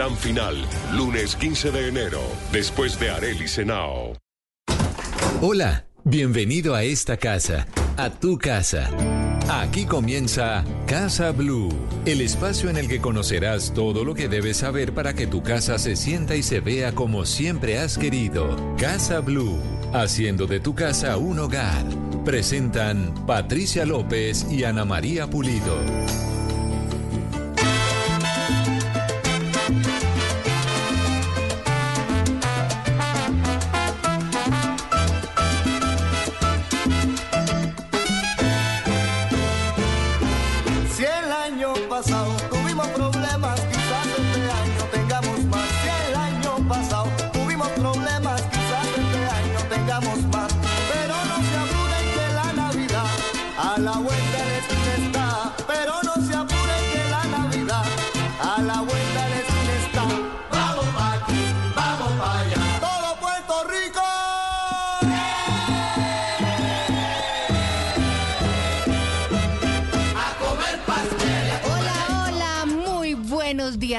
Gran final, lunes 15 de enero, después de Areli Senao. Hola, bienvenido a esta casa, a tu casa. Aquí comienza Casa Blue, el espacio en el que conocerás todo lo que debes saber para que tu casa se sienta y se vea como siempre has querido. Casa Blue, haciendo de tu casa un hogar. Presentan Patricia López y Ana María Pulido.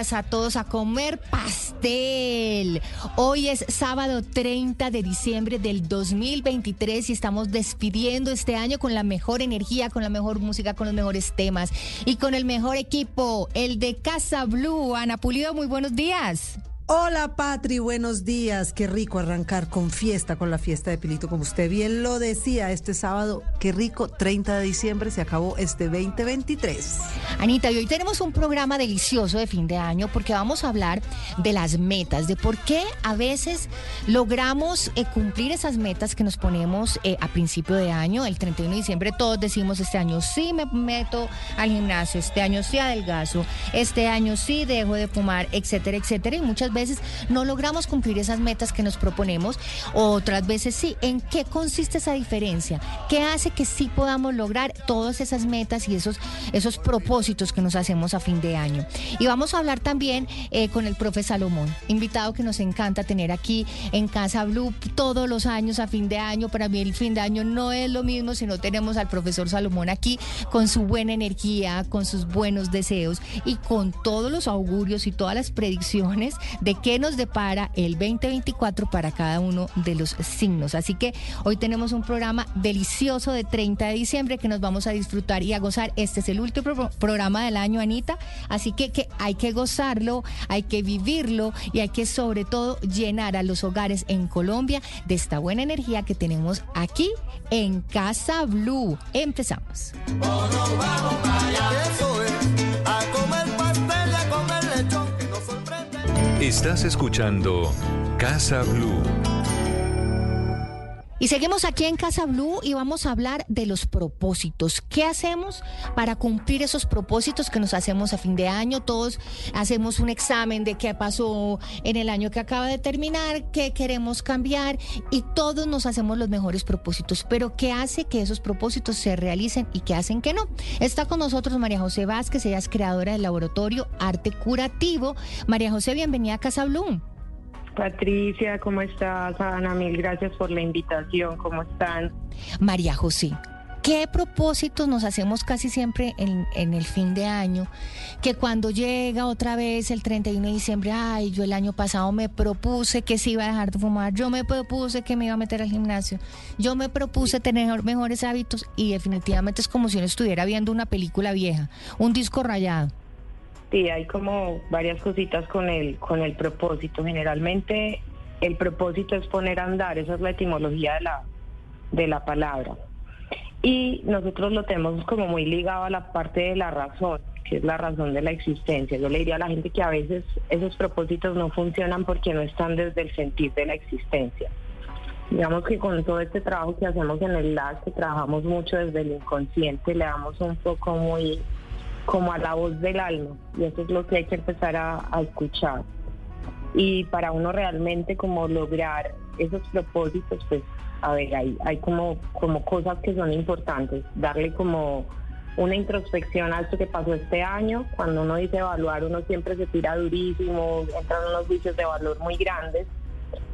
A todos a comer pastel. Hoy es sábado 30 de diciembre del 2023 y estamos despidiendo este año con la mejor energía, con la mejor música, con los mejores temas y con el mejor equipo, el de Casa Blue. Ana Pulido, muy buenos días. Hola Patri, buenos días. Qué rico arrancar con fiesta, con la fiesta de Pilito, como usted bien lo decía este sábado. Qué rico, 30 de diciembre se acabó este 2023. Anita, y hoy tenemos un programa delicioso de fin de año porque vamos a hablar de las metas, de por qué a veces logramos eh, cumplir esas metas que nos ponemos eh, a principio de año. El 31 de diciembre todos decimos este año sí me meto al gimnasio, este año sí adelgazo, este año sí dejo de fumar, etcétera, etcétera. Y muchas veces no logramos cumplir esas metas que nos proponemos, otras veces sí. ¿En qué consiste esa diferencia? ¿Qué hace que sí podamos lograr todas esas metas y esos, esos propósitos que nos hacemos a fin de año? Y vamos a hablar también eh, con el profe Salomón, invitado que nos encanta tener aquí en Casa Blue todos los años a fin de año. Para mí el fin de año no es lo mismo si no tenemos al profesor Salomón aquí con su buena energía, con sus buenos deseos y con todos los augurios y todas las predicciones de qué nos depara el 2024 para cada uno de los signos. Así que hoy tenemos un programa delicioso de 30 de diciembre que nos vamos a disfrutar y a gozar. Este es el último programa del año, Anita. Así que, hay que gozarlo, hay que vivirlo y hay que sobre todo llenar a los hogares en Colombia de esta buena energía que tenemos aquí en Casa Blue. Empezamos. Estás escuchando Casa Blue. Y seguimos aquí en Casa Blue y vamos a hablar de los propósitos. ¿Qué hacemos para cumplir esos propósitos que nos hacemos a fin de año? Todos hacemos un examen de qué pasó en el año que acaba de terminar, qué queremos cambiar y todos nos hacemos los mejores propósitos. Pero ¿qué hace que esos propósitos se realicen y qué hacen que no? Está con nosotros María José Vázquez, ella es creadora del laboratorio Arte Curativo. María José, bienvenida a Casa Blue. Patricia, ¿cómo estás? Ana, mil gracias por la invitación. ¿Cómo están? María José. ¿Qué propósitos nos hacemos casi siempre en, en, el fin de año? Que cuando llega otra vez el 31 de diciembre, ay, yo el año pasado me propuse que se iba a dejar de fumar, yo me propuse que me iba a meter al gimnasio, yo me propuse tener mejores hábitos y definitivamente es como si uno estuviera viendo una película vieja, un disco rayado. Sí, hay como varias cositas con el, con el propósito. Generalmente el propósito es poner a andar, esa es la etimología de la, de la palabra. Y nosotros lo tenemos como muy ligado a la parte de la razón, que es la razón de la existencia. Yo le diría a la gente que a veces esos propósitos no funcionan porque no están desde el sentir de la existencia. Digamos que con todo este trabajo que hacemos en el LAS, que trabajamos mucho desde el inconsciente, le damos un poco muy como a la voz del alma y eso es lo que hay que empezar a, escuchar. Y para uno realmente como lograr esos propósitos, pues a ver, hay, hay como, como cosas que son importantes, darle como una introspección a esto que pasó este año. Cuando uno dice evaluar, uno siempre se tira durísimo, entran unos juicios de valor muy grandes.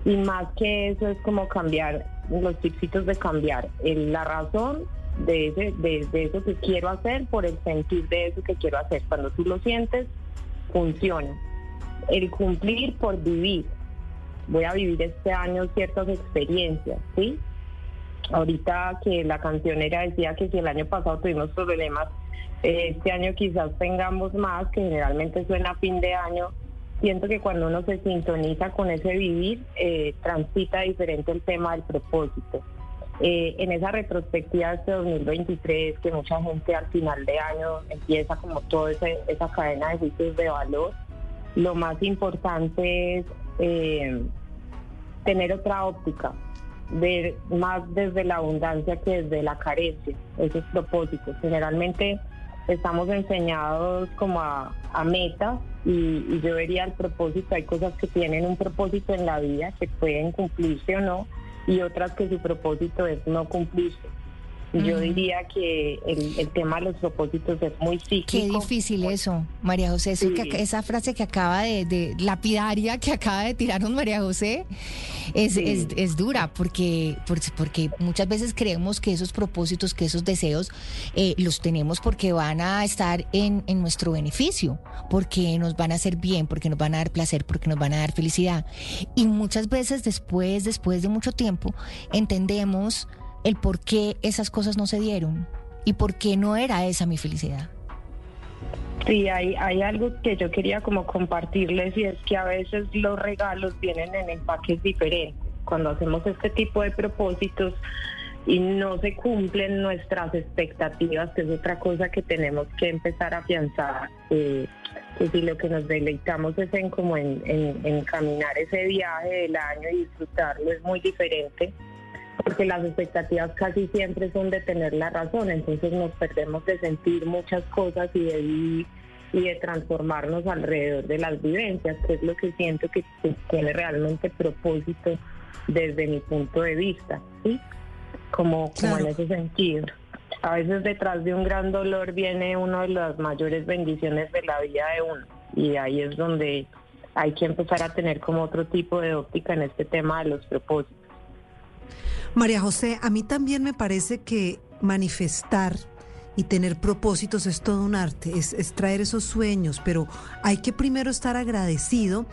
Y más que eso es como cambiar, los tipsitos de cambiar la razón de, ese, de, eso que quiero hacer por el sentir de eso que quiero hacer. Cuando tú lo sientes, funciona. el cumplir por vivir. Voy a vivir este año ciertas experiencias, ¿sí? Ahorita que la cancionera decía que si el año pasado tuvimos problemas, este año quizás tengamos más, que generalmente suena a fin de año. Siento que cuando uno se sintoniza con ese vivir, eh, transita diferente el tema del propósito. Eh, en esa retrospectiva de este 2023, que mucha gente al final de año empieza como toda esa cadena de juicios de valor, lo más importante es eh, tener otra óptica, ver más desde la abundancia que desde la carencia, esos propósitos. Generalmente estamos enseñados como a, metas y, y, yo vería el propósito, hay cosas que tienen un propósito en la vida que pueden cumplirse o no y otras que su propósito es no cumplirse. Yo diría que el, tema de los propósitos es muy cíclico. Qué difícil eso, María José. esa frase que acaba de, lapidaria que acaba de tirarnos María José es, es, dura porque, porque muchas veces creemos que esos propósitos, que esos deseos eh, los tenemos porque van a estar en, en nuestro beneficio, porque nos van a hacer bien, porque nos van a dar placer, porque nos van a dar felicidad. Y muchas veces después, después de mucho tiempo, entendemos el por qué esas cosas no se dieron y por qué no era esa mi felicidad. Sí, hay, hay algo que yo quería como compartirles y es que a veces los regalos vienen en empaques diferentes. Cuando hacemos este tipo de propósitos y no se cumplen nuestras expectativas, que es otra cosa que tenemos que empezar a afianzar, eh, que si lo que nos deleitamos es en como en caminar ese viaje del año y disfrutarlo es muy diferente porque las expectativas casi siempre son de tener la razón, entonces nos perdemos de sentir muchas cosas y de vivir y de transformarnos alrededor de las vivencias, que es lo que siento que tiene realmente propósito desde mi punto de vista, ¿sí? Como, como en ese sentido. A veces detrás de un gran dolor viene una de las mayores bendiciones de la vida de uno y ahí es donde hay que empezar a tener como otro tipo de óptica en este tema de los propósitos. María José, a mí también me parece que manifestar y tener propósitos es todo un arte, es, traer esos sueños, pero hay que primero estar agradecido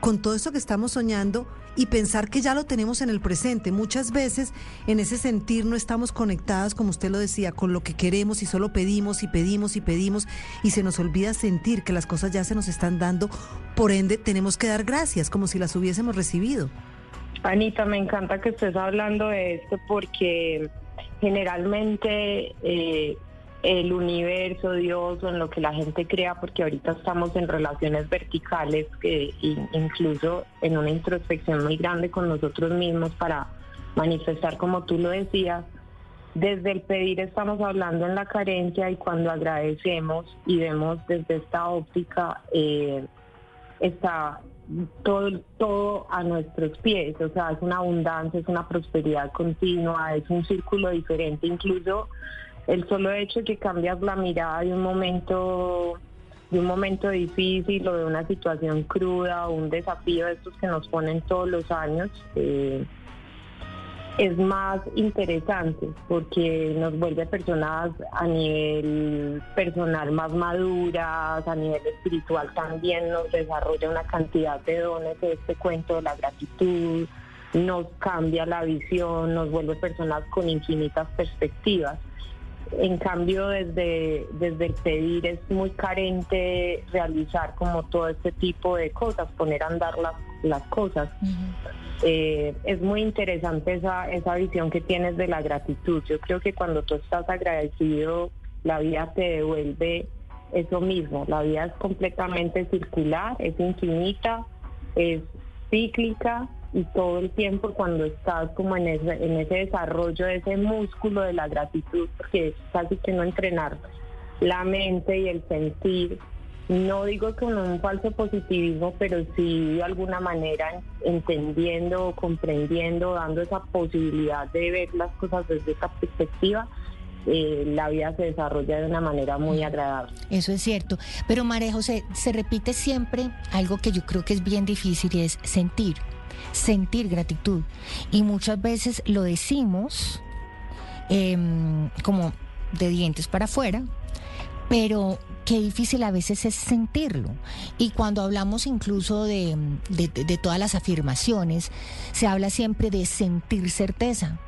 con todo eso que estamos soñando y pensar que ya lo tenemos en el presente. Muchas veces en ese sentir no estamos conectadas, como usted lo decía, con lo que queremos y solo pedimos y pedimos y pedimos y se nos olvida sentir que las cosas ya se nos están dando. Por ende, tenemos que dar gracias como si las hubiésemos recibido. Anita, me encanta que estés hablando de esto porque generalmente eh, el universo, Dios o en lo que la gente crea, porque ahorita estamos en relaciones verticales, que incluso en una introspección muy grande con nosotros mismos para manifestar como tú lo decías, desde el pedir estamos hablando en la carencia y cuando agradecemos y vemos desde esta óptica, eh, está todo, todo a nuestros pies, o sea, es una abundancia, es una prosperidad continua, es un círculo diferente, incluso el solo hecho de que cambias la mirada de un momento de un momento difícil o de una situación cruda o un desafío de estos que nos ponen todos los años, eh, es más interesante porque nos vuelve personas a nivel personal más maduras, a nivel espiritual también nos desarrolla una cantidad de dones de este cuento de la gratitud, nos cambia la visión, nos vuelve personas con infinitas perspectivas. En cambio, desde, desde el pedir es muy carente realizar como todo este tipo de cosas, poner a andar las, las cosas. Eh, es muy interesante esa, esa visión que tienes de la gratitud. Yo creo que cuando tú estás agradecido, la vida te devuelve eso mismo. La vida es completamente circular, es infinita, es cíclica y todo el tiempo cuando estás como en ese, en ese desarrollo de ese músculo de la gratitud, porque es casi que no entrenar la mente y el sentir no digo con un falso positivismo, pero sí de alguna manera entendiendo, comprendiendo, dando esa posibilidad de ver las cosas desde esa perspectiva. Eh, la vida se desarrolla de una manera muy agradable. Eso es cierto. Pero María José, se repite siempre algo que yo creo que es bien difícil y es sentir, sentir gratitud. Y muchas veces lo decimos em, como de dientes para afuera, pero qué difícil a veces es sentirlo. Y cuando hablamos incluso de, de, todas las afirmaciones, se habla siempre de sentir certeza.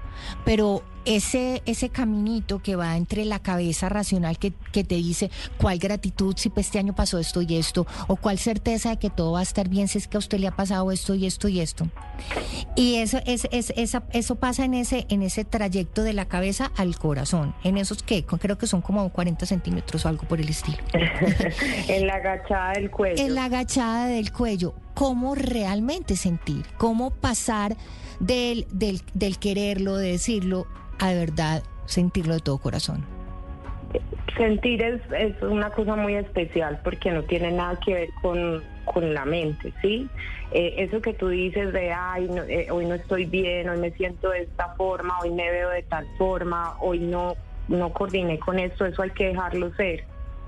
Pero ese, ese caminito que va entre la cabeza racional que, te dice cuál gratitud si pues, este año pasó esto y esto, o cuál certeza de que todo va a estar bien si es que a usted le ha pasado esto y esto y esto. Y eso, es, es, eso pasa en ese, en ese trayecto de la cabeza al corazón, en esos que creo que son como 40 centímetros o algo por el estilo. en la agachada del cuello. En la agachada del cuello. ¿Cómo realmente sentir? ¿Cómo pasar del, del, del quererlo, de decirlo, a de verdad sentirlo de todo corazón? Sentir es, es una cosa muy especial porque no tiene nada que ver con, con la mente, ¿sí? Eh, eso que tú dices de, ay, eh, hoy no estoy bien, hoy me siento de esta forma, hoy me veo de tal forma, hoy no, no coordiné con esto, eso hay que dejarlo ser,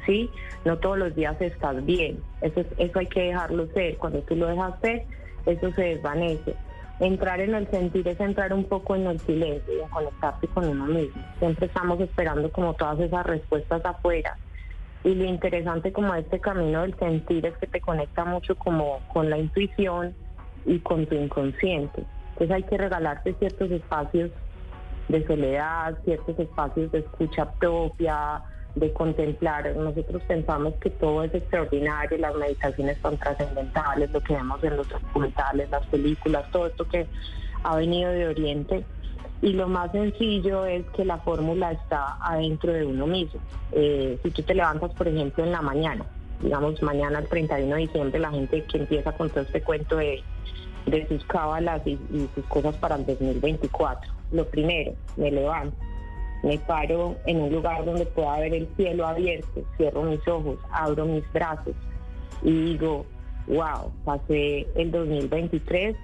¿sí? No todos los días estás bien, eso, eso hay que dejarlo ser, cuando tú lo dejas ser, eso se desvanece entrar en el sentir es entrar un poco en el silencio y en conectarte con uno mismo. Siempre estamos esperando como todas esas respuestas afuera. Y lo interesante como este camino del sentir es que te conecta mucho como con la intuición y con tu inconsciente. Entonces hay que regalarte ciertos espacios de soledad, ciertos espacios de escucha propia, de contemplar. Nosotros pensamos que todo es extraordinario, las meditaciones son trascendentales, lo que vemos en los documentales, las películas, todo esto que ha venido de Oriente. Y lo más sencillo es que la fórmula está adentro de uno mismo. Eh, si tú te levantas, por ejemplo, en la mañana, digamos mañana el 31 de diciembre, la gente que empieza con todo este cuento de, de sus cábalas y, y sus cosas para el 2024. Lo primero, me levanto me paro en un lugar donde pueda ver el cielo abierto, cierro mis ojos, abro mis brazos y digo, wow, pasé el 2023,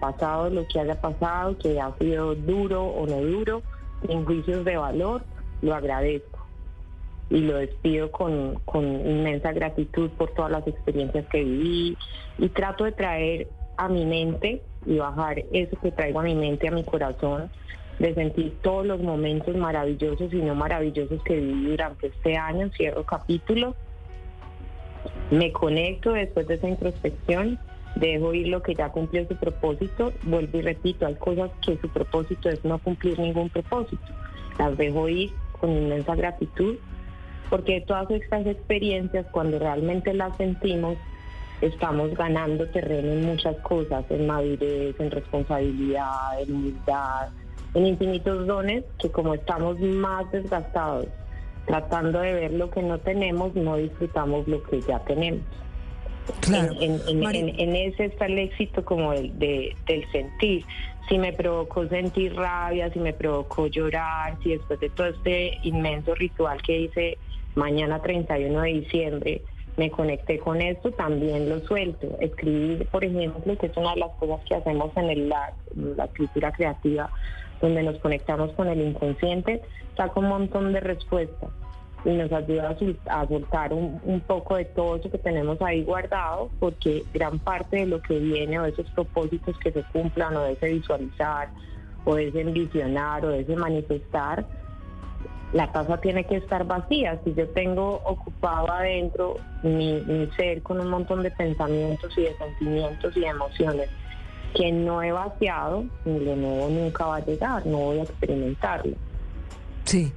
pasado lo que haya pasado, que ha sido duro o no duro, en juicios de valor, lo agradezco y lo despido con, con inmensa gratitud por todas las experiencias que viví y trato de traer a mi mente y bajar eso que traigo a mi mente, a mi corazón, de sentir todos los momentos maravillosos y no maravillosos que viví durante este año, cierro capítulo, me conecto después de esa introspección, dejo ir lo que ya cumplió su propósito, vuelvo y repito, hay cosas que su propósito es no cumplir ningún propósito, las dejo ir con inmensa gratitud, porque todas estas experiencias, cuando realmente las sentimos, estamos ganando terreno en muchas cosas, en madurez, en responsabilidad, en humildad, en infinitos dones que como estamos más desgastados tratando de ver lo que no tenemos, no disfrutamos lo que ya tenemos. Claro. En, ese está el éxito como el, de, del sentir. Si me provocó sentir rabia, si me provocó llorar, si después de todo este inmenso ritual que hice mañana 31 de diciembre, me conecté con esto, también lo suelto. Escribir, por ejemplo, que es una de las cosas que hacemos en el, la, la escritura creativa, donde nos conectamos con el inconsciente, saca un montón de respuestas y nos ayuda a, soltar un, poco de todo eso que tenemos ahí guardado, porque gran parte de lo que viene o esos propósitos que se cumplan o de ese visualizar o de ese envisionar o de ese manifestar, la casa tiene que estar vacía. Si yo tengo ocupado adentro mi, mi ser con un montón de pensamientos y de sentimientos y de emociones, que no he vaciado, lo nuevo nunca va a llegar, no voy a experimentarlo. Sí.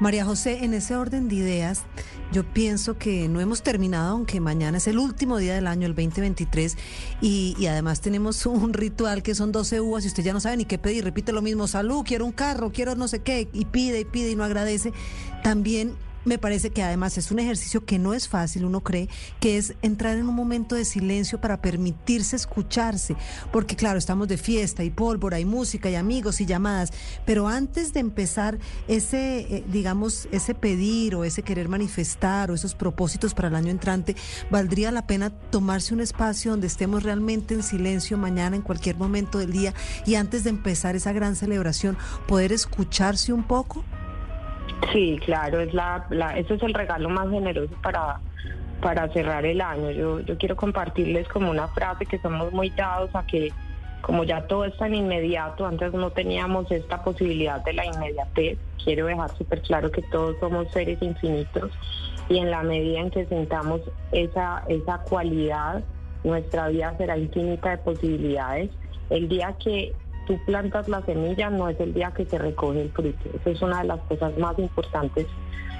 María José, en ese orden de ideas, yo pienso que no hemos terminado, aunque mañana es el último día del año, el 2023, y, y además tenemos un ritual que son 12 uvas y usted ya no sabe ni qué pedir, repite lo mismo, salud, quiero un carro, quiero no sé qué, y pide y pide y no agradece. También me parece que además es un ejercicio que no es fácil, uno cree, que es entrar en un momento de silencio para permitirse escucharse, porque claro, estamos de fiesta y pólvora y música y amigos y llamadas, pero antes de empezar ese, eh, digamos, ese pedir o ese querer manifestar o esos propósitos para el año entrante, valdría la pena tomarse un espacio donde estemos realmente en silencio mañana, en cualquier momento del día, y antes de empezar esa gran celebración, poder escucharse un poco. Sí, claro, es la, eso es el regalo más generoso para, para cerrar el año. Yo, yo quiero compartirles como una frase que somos muy dados a que como ya todo es tan inmediato, antes no teníamos esta posibilidad de la inmediatez, quiero dejar súper claro que todos somos seres infinitos y en la medida en que sintamos esa, esa cualidad, nuestra vida será infinita de posibilidades. El día que plantas la semilla no es el día que se recoge el fruto. Esa es una de las cosas más importantes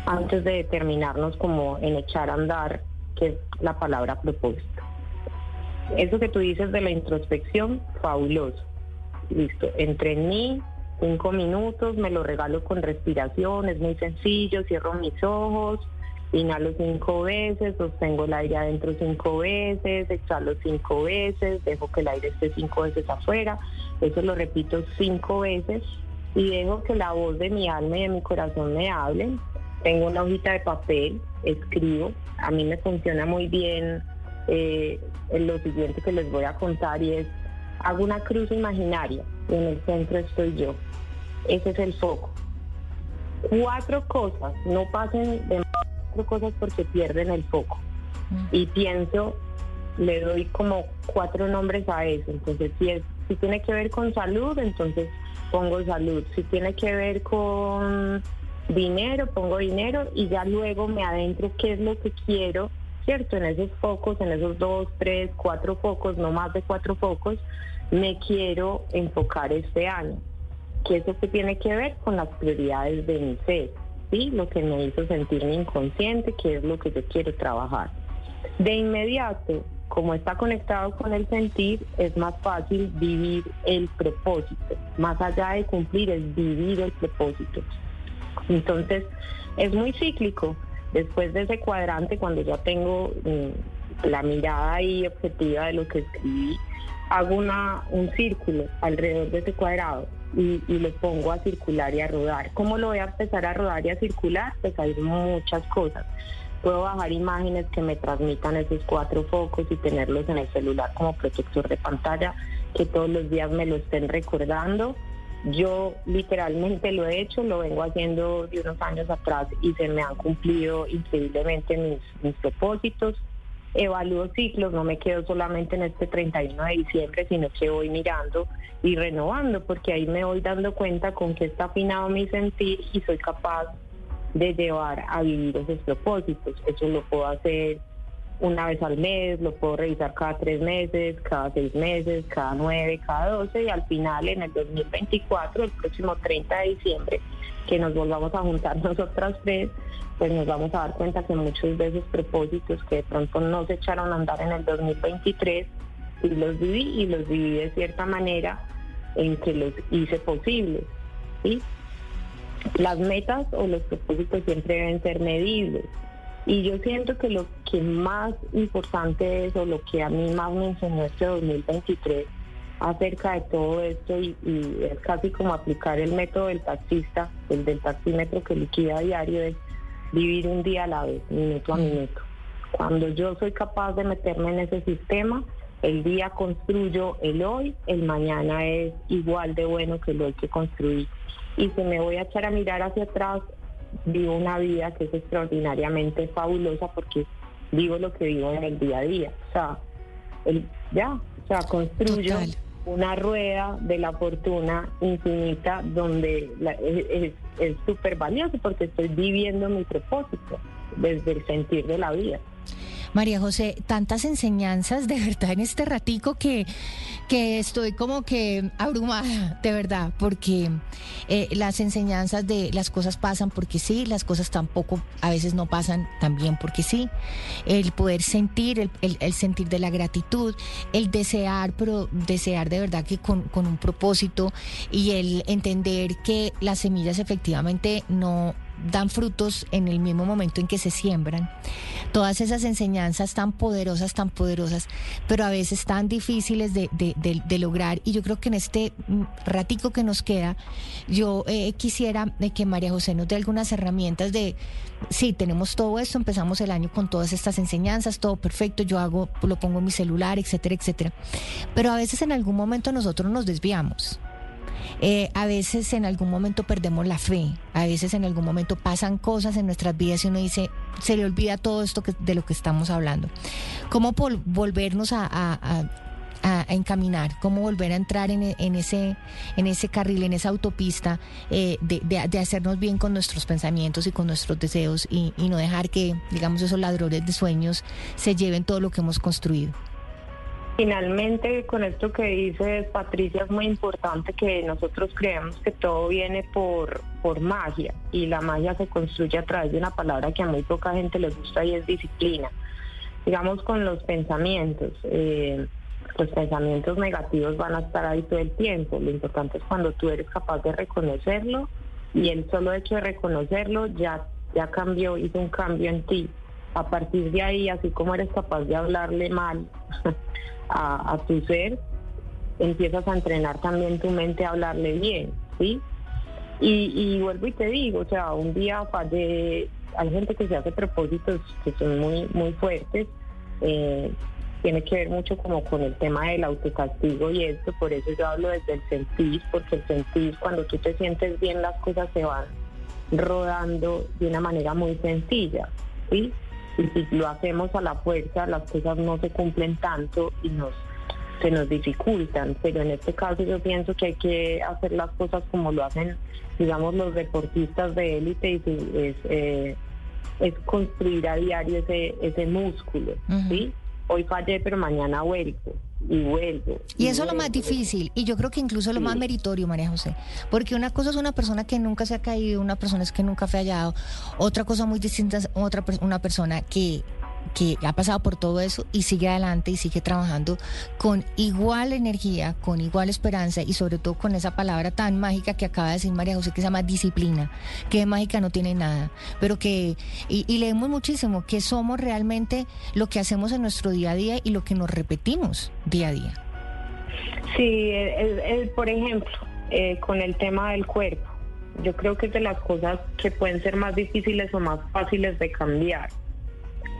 antes de determinarnos como en echar a andar, que es la palabra propósito. Eso que tú dices de la introspección, fabuloso. Listo, entre mí, cinco minutos, me lo regalo con respiración, es muy sencillo, cierro mis ojos, inhalo cinco veces, sostengo el aire adentro cinco veces, exhalo cinco veces, dejo que el aire esté cinco veces afuera, eso lo repito cinco veces y dejo que la voz de mi alma y de mi corazón me hablen. Tengo una hojita de papel, escribo, a mí me funciona muy bien eh, lo siguiente que les voy a contar y es, hago una cruz imaginaria y en el centro estoy yo. Ese es el foco. Cuatro cosas, no pasen de cuatro cosas porque pierden el foco. Mm. Y pienso, le doy como cuatro nombres a eso. Entonces, si, es, si tiene que ver con salud, entonces pongo salud. Si tiene que ver con dinero, pongo dinero y ya luego me adentro qué es lo que quiero ¿cierto? En esos focos, en esos dos, tres, cuatro focos, no más de cuatro focos, me quiero enfocar este año. Que eso que tiene que ver con las prioridades de mi ser, ¿sí? Lo que me hizo sentirme inconsciente, que es lo que yo quiero trabajar. De inmediato, como está conectado con el sentir, es más fácil vivir el propósito. Más allá de cumplir, es vivir el propósito. Entonces, es muy cíclico. Después de ese cuadrante, cuando ya tengo mm, la mirada ahí objetiva de lo que escribí, hago una, un círculo alrededor de ese cuadrado y, y, lo pongo a circular y a rodar. ¿Cómo lo voy a empezar a rodar y a circular? Pues hay muchas cosas. Puedo bajar imágenes que me transmitan esos cuatro focos y tenerlos en el celular como protector de pantalla, que todos los días me lo estén recordando yo literalmente lo he hecho, lo vengo haciendo de unos años atrás y se me han cumplido increíblemente mis, mis propósitos. Evalúo ciclos, no me quedo solamente en este 31 de diciembre, sino que voy mirando y renovando, porque ahí me voy dando cuenta con que está afinado mi sentir y soy capaz de llevar a vivir esos propósitos. Eso lo puedo hacer una vez al mes, lo puedo revisar cada tres meses, cada seis meses, cada nueve, cada doce y al final en el 2024, el próximo 30 de diciembre, que nos volvamos a juntar nosotras tres, pues nos vamos a dar cuenta que muchos de esos propósitos que de pronto no se echaron a andar en el 2023, y los viví y los viví de cierta manera en que los hice posibles. Las metas o los propósitos siempre deben ser medibles. Y yo siento que lo que más importante es, o lo que a mí más me enseñó este 2023 acerca de todo esto, y, es casi como aplicar el método del taxista, el del taxímetro que liquida a diario, es vivir un día a la vez, minuto a mm. minuto. Cuando yo soy capaz de meterme en ese sistema, el día construyo el hoy, el mañana es igual de bueno que el hoy que construí. Y si me voy a echar a mirar hacia atrás, vivo una vida que es extraordinariamente fabulosa porque vivo lo que vivo en el día a día. O sea, el, ya, o sea, construyo una rueda de la fortuna infinita donde es súper valioso porque estoy viviendo mi propósito desde el sentir de la vida. María José, tantas enseñanzas de verdad en este ratico que, que estoy como que abrumada, de verdad, porque eh, las enseñanzas de las cosas pasan porque sí, las cosas tampoco a veces no pasan también porque sí. El poder sentir, el, el, sentir de la gratitud, el desear, pero desear de verdad que con, con un propósito y el entender que las semillas efectivamente no dan frutos en el mismo momento en que se siembran. Todas esas enseñanzas tan poderosas, tan poderosas, pero a veces tan difíciles de, lograr. Y yo creo que en este mm, ratico que nos queda, yo eh, quisiera eh, que María José nos dé algunas herramientas de, sí, tenemos todo esto, empezamos el año con todas estas enseñanzas, todo perfecto, yo hago, lo pongo en mi celular, etcétera, etcétera. Pero a veces en algún momento nosotros nos desviamos. Eh, a veces en algún momento perdemos la fe, a veces en algún momento pasan cosas en nuestras vidas y uno dice, se le olvida todo esto de lo que estamos hablando. ¿Cómo volvernos a, encaminar, cómo volver a entrar en, ese, en ese carril, en esa autopista eh, de, hacernos bien con nuestros pensamientos y con nuestros deseos y, y no dejar que, digamos, esos ladrones de sueños se lleven todo lo que hemos construido. Finalmente, con esto que dices, Patricia, es muy importante que nosotros creemos que todo viene por, por magia y la magia se construye a través de una palabra que a muy poca gente le gusta y es disciplina. Digamos con los pensamientos. Eh, los pensamientos negativos van a estar ahí todo el tiempo. Lo importante es cuando tú eres capaz de reconocerlo y el solo hecho de reconocerlo ya, ya cambió, hizo un cambio en ti. A partir de ahí, así como eres capaz de hablarle mal a, tu ser, empiezas a entrenar también tu mente a hablarle bien, ¿sí? Y, vuelvo y te digo, o sea, un día fallé, hay gente que se hace propósitos que son muy, muy fuertes, eh, tiene que ver mucho como con el tema del autocastigo y esto, por eso yo hablo desde el sentir, porque el sentir, cuando tú te sientes bien, las cosas se van rodando de una manera muy sencilla, ¿sí? Y si lo hacemos a la fuerza las cosas no se cumplen tanto y nos se nos dificultan, pero en este caso yo pienso que hay que hacer las cosas como lo hacen, digamos, los deportistas de élite y es, eh, es construir a diario ese, ese músculo, ¿sí? Hoy fallé, pero mañana vuelvo y vuelvo. Y, eso es lo más difícil, y yo creo que incluso lo más meritorio, María José, porque una cosa es una persona que nunca se ha caído, una persona es que nunca ha fallado, otra cosa muy distinta es otra, una persona que que ha pasado por todo eso y sigue adelante y sigue trabajando con igual energía, con igual esperanza y sobre todo con esa palabra tan mágica que acaba de decir María José que se llama disciplina, que mágica no tiene nada, pero que, y, leemos muchísimo, que somos realmente lo que hacemos en nuestro día a día y lo que nos repetimos día a día. Sí, por ejemplo, eh, con el tema del cuerpo, yo creo que es de las cosas que pueden ser más difíciles o más fáciles de cambiar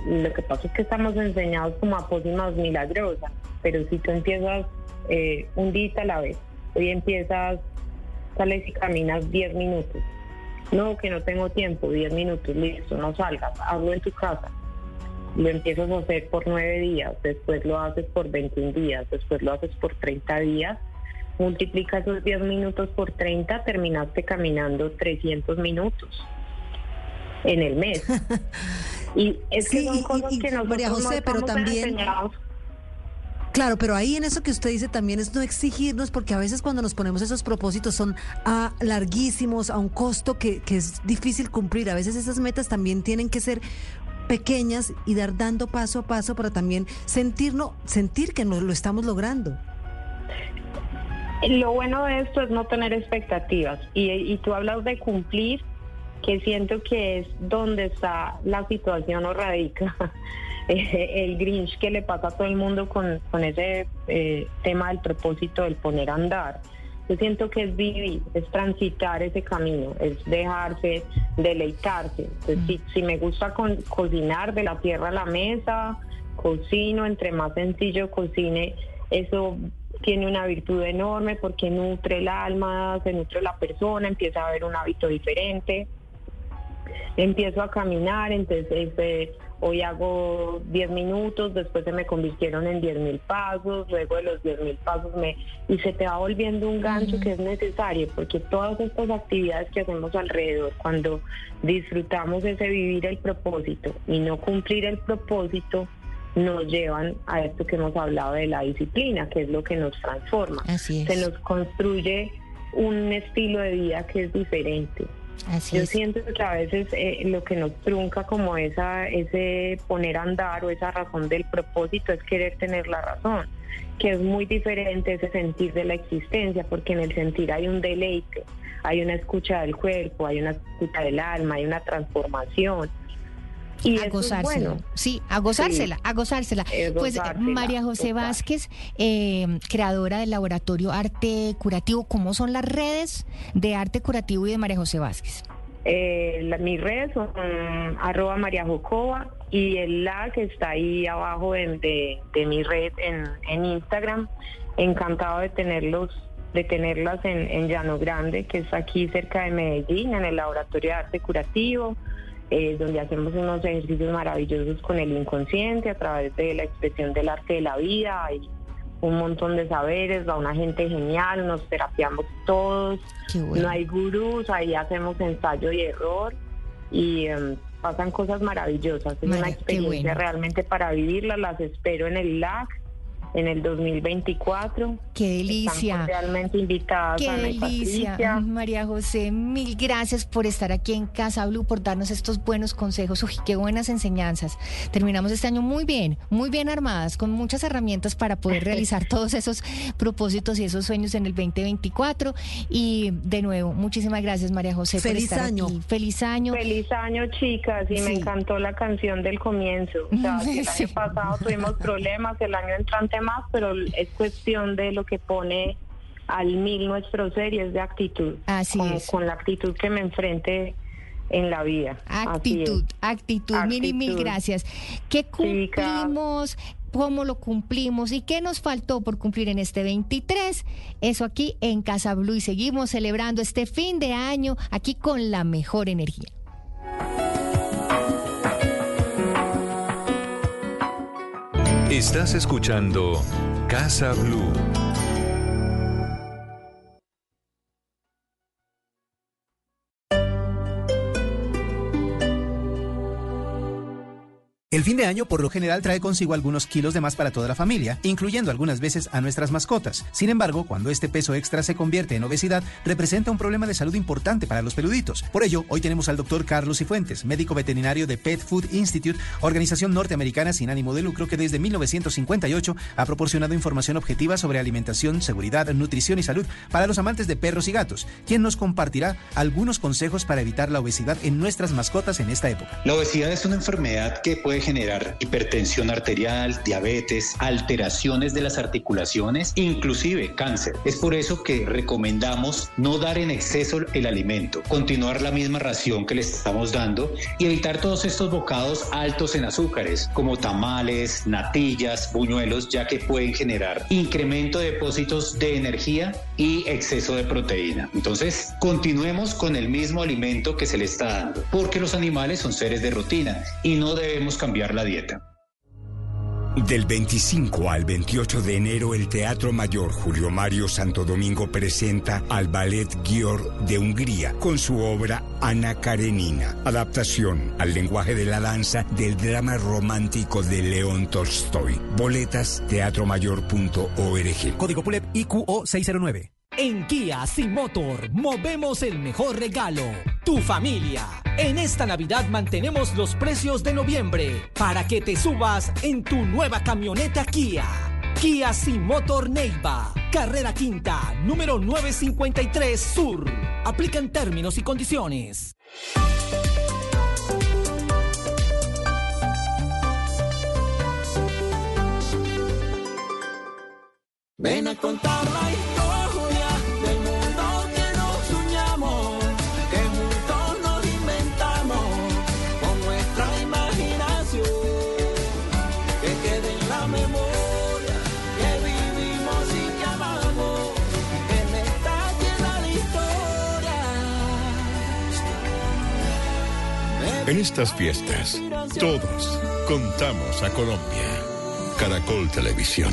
lo que pasa es que estamos enseñados como a pócimas milagrosas, pero si tú empiezas eh, un día a la vez, hoy empiezas, sales y caminas 10 minutos. No, que no tengo tiempo, 10 minutos, listo, no salgas, hazlo en tu casa. Lo empiezas a hacer por 9 días, después lo haces por 21 días, después lo haces por 30 días. Multiplica esos 10 minutos por 30, terminaste caminando 300 minutos en el mes. Y es que son cosas que nosotros María José, pero también... Claro, pero ahí en eso que usted dice también es no exigirnos, porque a veces cuando nos ponemos esos propósitos son a larguísimos, a un costo que, que es difícil cumplir. A veces esas metas también tienen que ser pequeñas y dar dando paso a paso para también sentirnos, sentir que nos lo estamos logrando. Lo bueno de esto es no tener expectativas. Y, y tú hablas de cumplir que siento que es donde está la situación o radica el Grinch que le pasa a todo el mundo con, ese eh, tema del propósito del poner a andar. Yo siento que es vivir, es transitar ese camino, es dejarse, deleitarse. Entonces, si, me gusta cocinar de la tierra a la mesa, cocino, entre más sencillo cocine, eso tiene una virtud enorme porque nutre el alma, se nutre la persona, empieza a haber un hábito diferente empiezo a caminar, entonces este, hoy hago 10 minutos, después se me convirtieron en 10 mil pasos, luego de los 10 mil pasos me... Y se te va volviendo un gancho que es necesario, porque todas estas actividades que hacemos alrededor, cuando disfrutamos ese vivir el propósito y no cumplir el propósito, nos llevan a esto que hemos hablado de la disciplina, que es lo que nos transforma. Se nos construye un estilo de vida que es diferente. Yo siento que a veces eh, lo que nos trunca como esa, ese poner a andar o esa razón del propósito es querer tener la razón, que es muy diferente ese sentir de la existencia, porque en el sentir hay un deleite, hay una escucha del cuerpo, hay una escucha del alma, hay una transformación. Y a gozársela, sí, a gozársela, a gozársela. Pues María José Vázquez, eh, creadora del laboratorio Arte Curativo, ¿cómo son las redes de Arte Curativo y de María José Vázquez? Eh, mis redes son arroba María Jocoba y el la que está ahí abajo de, mi red en, Instagram. Encantado de tenerlos de tenerlas en, en Llano Grande, que es aquí cerca de Medellín, en el Laboratorio de Arte Curativo. Eh, donde hacemos unos ejercicios maravillosos con el inconsciente a través de la expresión del arte de la vida y un montón de saberes, va una gente genial, nos terapiamos todos, no hay gurús, ahí hacemos ensayo y error y em, pasan cosas maravillosas. Es una experiencia realmente para vivirla, las espero en el LAC en el 2024. Qué delicia. realmente invitadas. Qué delicia. María José, mil gracias por estar aquí en Casa Blue, por darnos estos buenos consejos. Uy, qué buenas enseñanzas. Terminamos este año muy bien, muy bien armadas, con muchas herramientas para poder realizar todos esos propósitos y esos sueños en el 2024. Y de nuevo, muchísimas gracias, María José, Feliz por estar año. aquí. Feliz año. Feliz año, chicas. Y me encantó la canción del comienzo. O sea, el año pasado tuvimos problemas, el año entrante más, pero es cuestión de lo que pone al mil nuestro ser y es de actitud. Así con, es. Con la actitud que me enfrente en la vida. Actitud, actitud, mil y mil gracias. ¿Qué cumplimos? ¿Cómo lo cumplimos? ¿Y qué nos faltó por cumplir en este 23? Eso aquí en Casa Blue y seguimos celebrando este fin de año aquí con la mejor energía. Estás escuchando Casa Blue. El fin de año por lo general trae consigo algunos kilos de más para toda la familia, incluyendo algunas veces a nuestras mascotas. Sin embargo, cuando este peso extra se convierte en obesidad, representa un problema de salud importante para los peluditos. Por ello, hoy tenemos al doctor Carlos Cifuentes, médico veterinario de Pet Food Institute, organización norteamericana sin ánimo de lucro que desde 1958 ha proporcionado información objetiva sobre alimentación, seguridad, nutrición y salud para los amantes de perros y gatos, quien nos compartirá algunos consejos para evitar la obesidad en nuestras mascotas en esta época. La obesidad es una enfermedad que puede generar hipertensión arterial, diabetes, alteraciones de las articulaciones, inclusive cáncer. Es por eso que recomendamos no dar en exceso el alimento, continuar la misma ración que le estamos dando y evitar todos estos bocados altos en azúcares, como tamales, natillas, buñuelos, ya que pueden generar incremento de depósitos de energía y exceso de proteína. Entonces, continuemos con el mismo alimento que se le está dando, porque los animales son seres de rutina y no debemos cambiar la dieta. Del 25 al 28 de enero, el Teatro Mayor Julio Mario Santo Domingo presenta al Ballet Gior de Hungría con su obra Ana Karenina, adaptación al lenguaje de la danza del drama romántico de León Tolstoy. Boletas teatromayor.org. Código PULEP IQO 609. En Kia Sin Motor movemos el mejor regalo, tu familia. En esta Navidad mantenemos los precios de noviembre para que te subas en tu nueva camioneta Kia. Kia Sin Motor Neiva, carrera quinta, número 953 Sur. Aplican términos y condiciones. Ven a contar la historia En estas fiestas, todos contamos a Colombia. Caracol Televisión.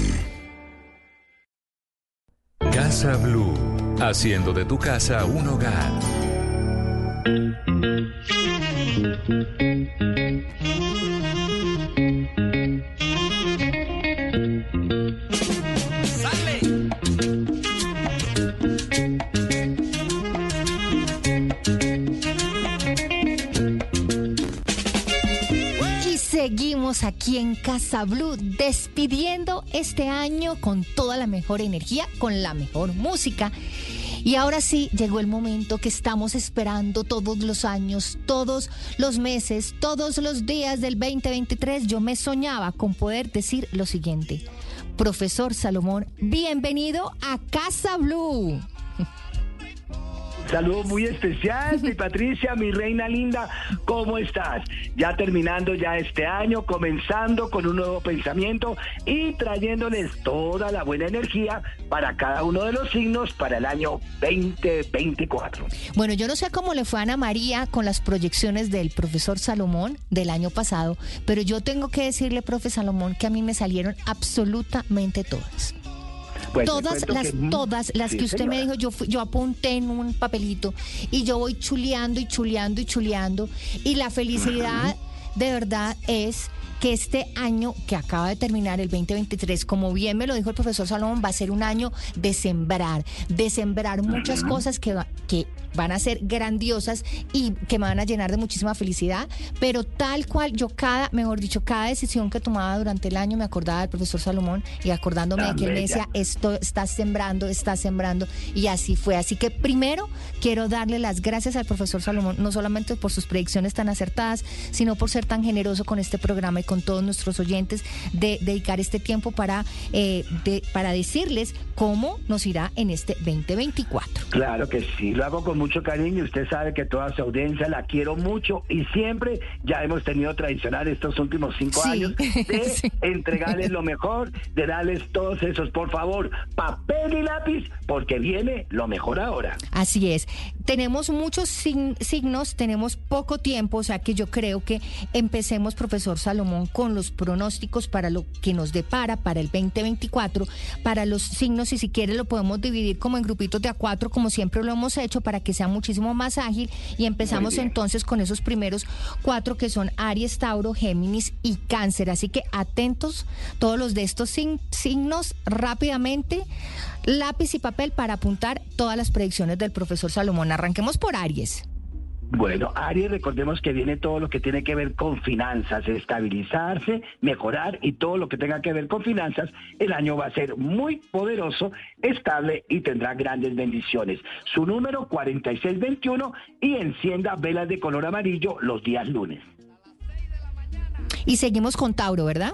Casa Blue, haciendo de tu casa un hogar. Casa Blue despidiendo este año con toda la mejor energía, con la mejor música. Y ahora sí, llegó el momento que estamos esperando todos los años, todos los meses, todos los días del 2023. Yo me soñaba con poder decir lo siguiente. Profesor Salomón, bienvenido a Casa Blue. Saludo muy especial, mi Patricia, mi reina linda, ¿cómo estás? Ya terminando ya este año, comenzando con un nuevo pensamiento y trayéndoles toda la buena energía para cada uno de los signos para el año 2024. Bueno, yo no sé cómo le fue a Ana María con las proyecciones del profesor Salomón del año pasado, pero yo tengo que decirle, profe Salomón, que a mí me salieron absolutamente todas. Pues todas las, que, todas las sí, que usted me dijo, yo yo apunté en un papelito y yo voy chuleando y chuleando y chuleando y la felicidad de verdad es que este año que acaba de terminar, el 2023, como bien me lo dijo el profesor Salomón, va a ser un año de sembrar, de sembrar muchas cosas que, va- que van a ser grandiosas y que me van a llenar de muchísima felicidad, pero tal cual yo cada, mejor dicho, cada decisión que tomaba durante el año me acordaba del profesor Salomón y acordándome de que él me decía, esto está sembrando, está sembrando y así fue. Así que primero quiero darle las gracias al profesor Salomón, no solamente por sus predicciones tan acertadas, sino por ser tan generoso con este programa y con todos nuestros oyentes de dedicar este tiempo para, eh, de- para decirles cómo nos irá en este 2024. Claro que sí, lo hago con mucho cariño. Usted sabe que toda su audiencia la quiero mucho y siempre ya hemos tenido tradicional estos últimos cinco Sí, años de sí. entregarles lo mejor, de darles todos esos, por favor, papel y lápiz, porque viene lo mejor ahora. Así es. Tenemos muchos sign- signos, tenemos poco tiempo, o sea que yo creo que empecemos, profesor Salomón, con los pronósticos para lo que nos depara para el 2024, para los signos, y si quiere lo podemos dividir como en grupitos de a cuatro, como siempre lo hemos hecho, para que sea muchísimo más ágil. Y empezamos entonces con esos primeros cuatro que son Aries, Tauro, Géminis y Cáncer. Así que atentos todos los de estos signos rápidamente. Lápiz y papel para apuntar todas las predicciones del profesor Salomón. Arranquemos por Aries. Bueno, Aries, recordemos que viene todo lo que tiene que ver con finanzas, estabilizarse, mejorar y todo lo que tenga que ver con finanzas. El año va a ser muy poderoso, estable y tendrá grandes bendiciones. Su número 4621 y encienda velas de color amarillo los días lunes. Y seguimos con Tauro, ¿verdad?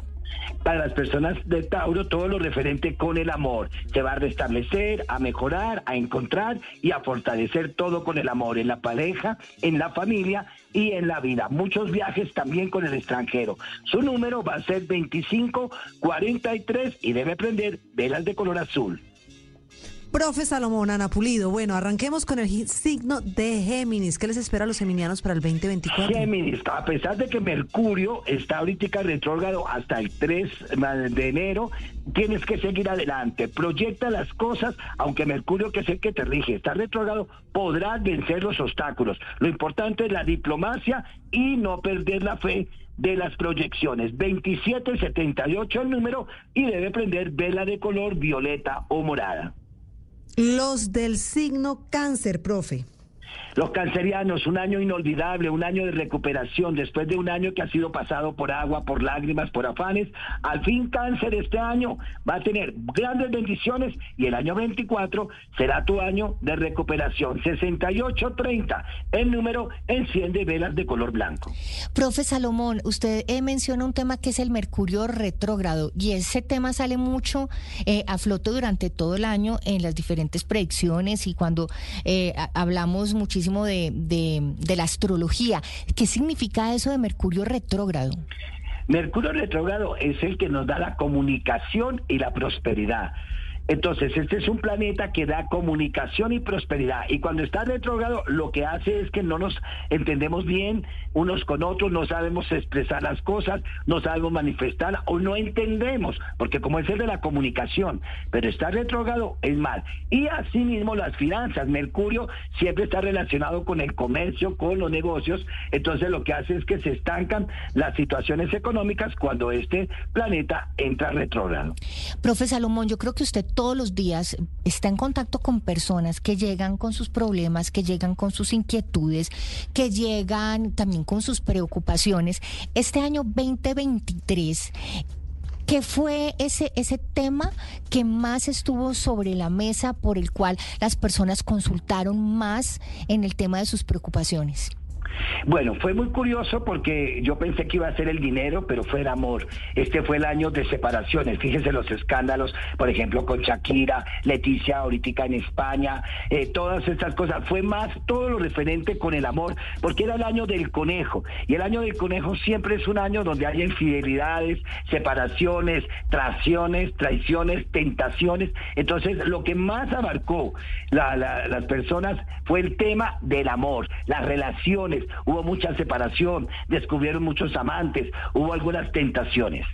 Para las personas de Tauro, todo lo referente con el amor se va a restablecer, a mejorar, a encontrar y a fortalecer todo con el amor en la pareja, en la familia y en la vida. Muchos viajes también con el extranjero. Su número va a ser 2543 y debe prender velas de color azul. Profe Salomón, Ana Pulido, bueno, arranquemos con el signo de Géminis. ¿Qué les espera a los geminianos para el 2024? Géminis, a pesar de que Mercurio está ahorita retrógrado hasta el 3 de enero, tienes que seguir adelante. Proyecta las cosas, aunque Mercurio, que es el que te rige, está retrógrado, podrás vencer los obstáculos. Lo importante es la diplomacia y no perder la fe de las proyecciones. 2778 el número y debe prender vela de color violeta o morada. Los del signo cáncer, profe. Los cancerianos, un año inolvidable, un año de recuperación, después de un año que ha sido pasado por agua, por lágrimas, por afanes. Al fin cáncer este año va a tener grandes bendiciones y el año 24 será tu año de recuperación. 6830, el número enciende velas de color blanco. Profe Salomón, usted eh, menciona un tema que es el Mercurio retrógrado y ese tema sale mucho eh, a flote durante todo el año en las diferentes predicciones y cuando eh, hablamos muchísimo de, de- de la astrología. ¿Qué significa eso de Mercurio retrógrado? Mercurio retrógrado es el que nos da la comunicación y la prosperidad. Entonces, este es un planeta que da comunicación y prosperidad. Y cuando está retrógrado, lo que hace es que no nos entendemos bien unos con otros, no sabemos expresar las cosas, no sabemos manifestar o no entendemos, porque como es el de la comunicación, pero está retrógrado es mal. Y asimismo las finanzas. Mercurio siempre está relacionado con el comercio, con los negocios. Entonces, lo que hace es que se estancan las situaciones económicas cuando este planeta entra retrógrado. Profe Salomón, yo creo que usted todos los días está en contacto con personas que llegan con sus problemas, que llegan con sus inquietudes, que llegan también con sus preocupaciones. Este año 2023, ¿qué fue ese, ese tema que más estuvo sobre la mesa por el cual las personas consultaron más en el tema de sus preocupaciones? Bueno, fue muy curioso porque yo pensé que iba a ser el dinero, pero fue el amor. Este fue el año de separaciones. Fíjese los escándalos, por ejemplo, con Shakira, Leticia ahorita en España, eh, todas estas cosas. Fue más todo lo referente con el amor, porque era el año del conejo. Y el año del conejo siempre es un año donde hay infidelidades, separaciones, traiciones, traiciones, tentaciones. Entonces, lo que más abarcó la- la- las personas fue el tema del amor, las relaciones. Hubo mucha separación, descubrieron muchos amantes, hubo algunas tentaciones.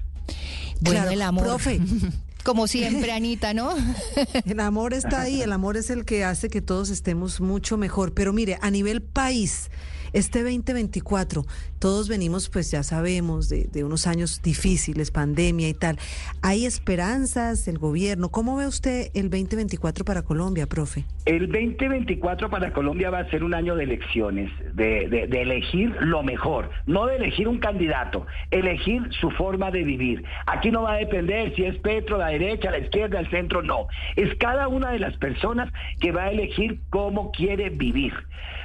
Bueno, Claro, el amor. Profe, Como siempre, Anita, ¿no? El amor está ahí, el amor es el que hace que todos estemos mucho mejor. Pero mire, a nivel país, este 2024, todos venimos, pues ya sabemos, de, unos años difíciles, pandemia y tal. ¿Hay esperanzas, el gobierno? ¿Cómo ve usted el 2024 para Colombia, profe? El 2024 para Colombia va a ser un año de elecciones, de, de, de elegir lo mejor, no de elegir un candidato, elegir su forma de vivir. Aquí no va a depender si es Petro, la derecha, la izquierda, el centro, no. Es cada una de las personas que va a elegir cómo quiere vivir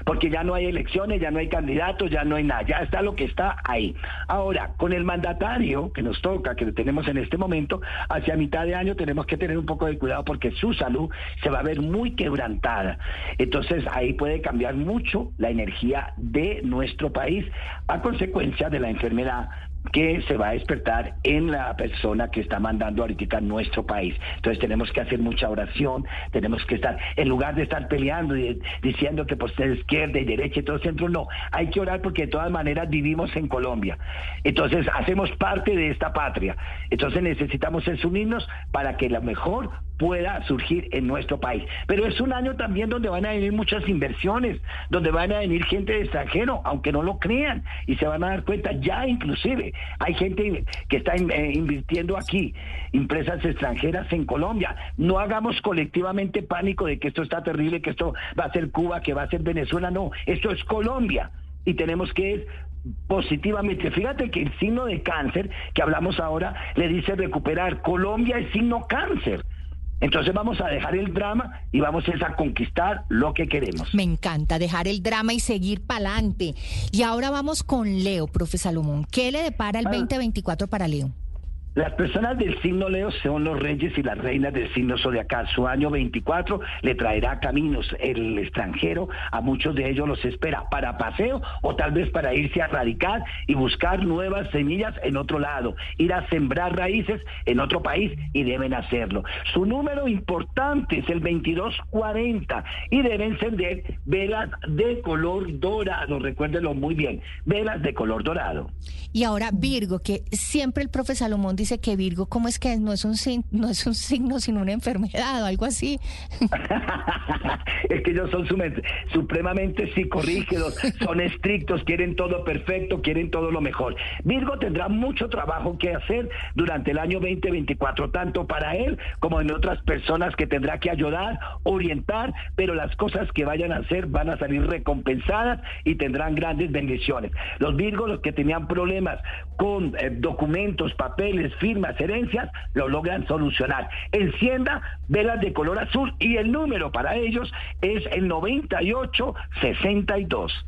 porque ya no hay elecciones, ya no hay candidatos, ya no hay nada, ya está lo que está ahí. Ahora, con el mandatario que nos toca, que tenemos en este momento, hacia mitad de año tenemos que tener un poco de cuidado porque su salud se va a ver muy quebrantada. Entonces ahí puede cambiar mucho la energía de nuestro país a consecuencia de la enfermedad que se va a despertar en la persona que está mandando ahorita nuestro país. Entonces tenemos que hacer mucha oración, tenemos que estar, en lugar de estar peleando y diciendo que por ser izquierda y derecha y todo centro, no, hay que orar porque de todas maneras vivimos en Colombia. Entonces hacemos parte de esta patria. Entonces necesitamos unirnos para que lo mejor pueda surgir en nuestro país. Pero es un año también donde van a venir muchas inversiones, donde van a venir gente de extranjero, aunque no lo crean, y se van a dar cuenta ya inclusive. Hay gente que está eh, invirtiendo aquí, empresas extranjeras en Colombia. No hagamos colectivamente pánico de que esto está terrible, que esto va a ser Cuba, que va a ser Venezuela, no, esto es Colombia. Y tenemos que positivamente. Fíjate que el signo de cáncer que hablamos ahora le dice recuperar. Colombia es signo cáncer. Entonces vamos a dejar el drama y vamos a conquistar lo que queremos. Me encanta dejar el drama y seguir para adelante. Y ahora vamos con Leo, profe Salomón. ¿Qué le depara el 2024 para Leo? Las personas del signo Leo son los reyes y las reinas del signo zodiacal. Su año 24 le traerá caminos el extranjero. A muchos de ellos los espera para paseo o tal vez para irse a radicar y buscar nuevas semillas en otro lado. Ir a sembrar raíces en otro país y deben hacerlo. Su número importante es el 2240 y deben encender velas de color dorado. Recuérdenlo muy bien. Velas de color dorado. Y ahora Virgo, que siempre el profe Salomón dice dice que Virgo, ¿cómo es que no es un no es un signo sino una enfermedad o algo así? es que ellos son supremamente psicorrígidos, son estrictos, quieren todo perfecto, quieren todo lo mejor. Virgo tendrá mucho trabajo que hacer durante el año 2024, tanto para él como en otras personas que tendrá que ayudar, orientar, pero las cosas que vayan a hacer van a salir recompensadas y tendrán grandes bendiciones. Los Virgos, los que tenían problemas con eh, documentos, papeles, firmas, herencias, lo logran solucionar. Encienda velas de color azul y el número para ellos es el 9862.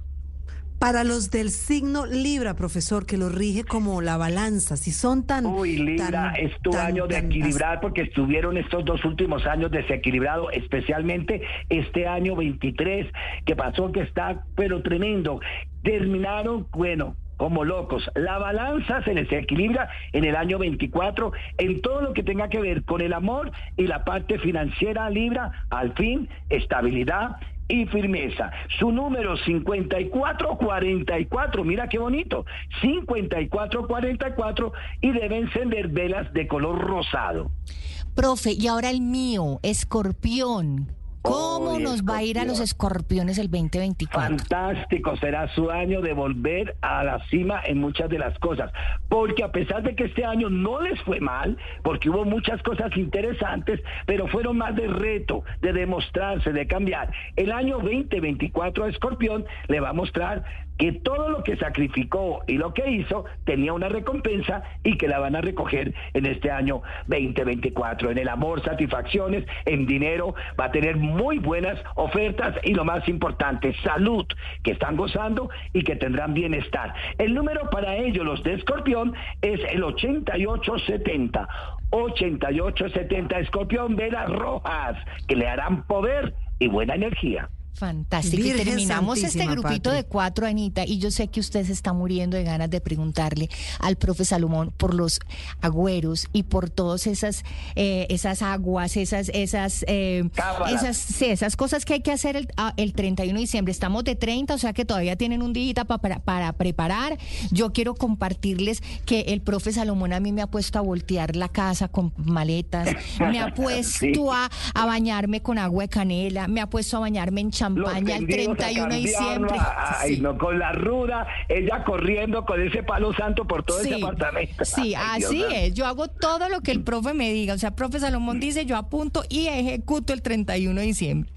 Para los del signo Libra, profesor, que lo rige como la balanza, si son tan... Uy, Libra, es tu año de equilibrar porque estuvieron estos dos últimos años desequilibrados, especialmente este año 23 que pasó que está, pero tremendo. Terminaron, bueno, como locos. La balanza se les equilibra en el año 24 en todo lo que tenga que ver con el amor y la parte financiera libra, al fin, estabilidad y firmeza. Su número 5444, mira qué bonito, 5444 y debe encender velas de color rosado. Profe, y ahora el mío, escorpión. ¿Cómo nos va a ir a los escorpiones el 2024? Fantástico, será su año de volver a la cima en muchas de las cosas, porque a pesar de que este año no les fue mal, porque hubo muchas cosas interesantes, pero fueron más de reto, de demostrarse, de cambiar. El año 2024 a Escorpión le va a mostrar que todo lo que sacrificó y lo que hizo tenía una recompensa y que la van a recoger en este año 2024. En el amor, satisfacciones, en dinero, va a tener muy buenas ofertas y lo más importante, salud, que están gozando y que tendrán bienestar. El número para ellos, los de Escorpión, es el 8870. 8870 Escorpión, velas rojas, que le harán poder y buena energía. Fantástico. y terminamos este grupito Patri. de cuatro, Anita, y yo sé que usted se está muriendo de ganas de preguntarle al profe Salomón por los agüeros y por todas esas eh, esas aguas, esas esas eh, esas sí, esas cosas que hay que hacer el, ah, el 31 de diciembre. Estamos de 30, o sea que todavía tienen un día para, para preparar. Yo quiero compartirles que el profe Salomón a mí me ha puesto a voltear la casa con maletas, me ha puesto Sí. a, a bañarme con agua de canela, me ha puesto a bañarme en Los champaña el tendidos a 31 de diciembre. Ay, Sí. no, con la ruda, ella corriendo con ese palo santo por todo ese Sí, apartamento. sí, Ay, Dios así santo. es. Yo hago todo lo que el profe me diga. O sea, profe Salomón dice, yo apunto y ejecuto el 31 de diciembre.